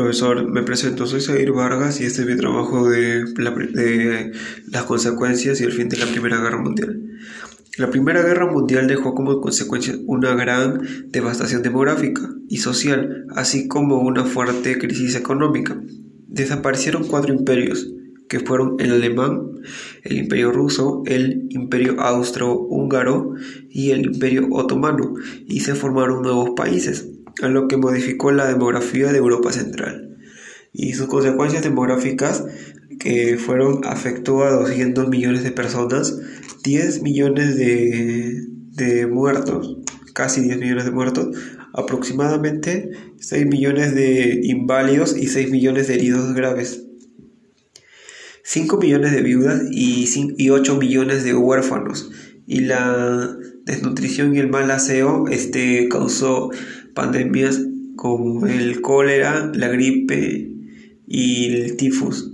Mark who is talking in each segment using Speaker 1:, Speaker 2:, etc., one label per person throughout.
Speaker 1: Profesor, me presento, soy Zair Vargas y este es mi trabajo de, de, las consecuencias y el fin de la Primera Guerra Mundial. La Primera Guerra Mundial dejó como consecuencia una gran devastación demográfica y social, así como una fuerte crisis económica. Desaparecieron cuatro imperios, que fueron el alemán, el imperio ruso, el imperio austro-húngaro y el imperio otomano, y se formaron nuevos países, a lo que modificó la demografía de Europa Central. Y sus consecuencias demográficas que fueron afectó a 200 millones de personas, 10 millones de, muertos, casi 10 millones de muertos, aproximadamente 6 millones de inválidos y 6 millones de heridos graves. 5 millones de viudas y, y 8 millones de huérfanos. Y la desnutrición y el mal aseo este, causó pandemias como el cólera, la gripe y el tifus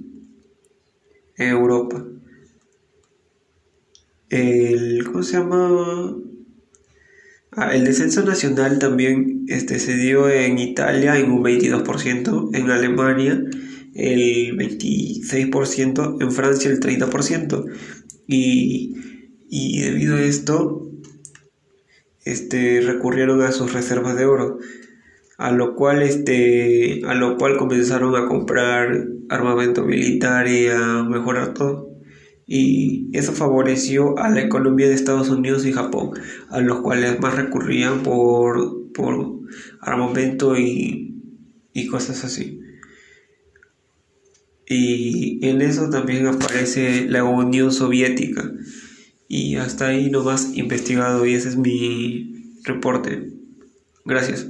Speaker 1: en Europa. El, ¿Cómo se llama? Ah, el descenso nacional también este, se dio en Italia en un 22%, en Alemania el 26%, en Francia el 30%. Y, y debido a esto, este, recurrieron a sus reservas de oro, a lo cual, este, a lo cual comenzaron a comprar armamento militar y a mejorar todo. Y eso favoreció a la economía de Estados Unidos y Japón, a los cuales más recurrían por, por armamento y, y cosas así. Y en eso también aparece la Unión Soviética. Y hasta ahí no más investigado y ese es mi reporte. Gracias.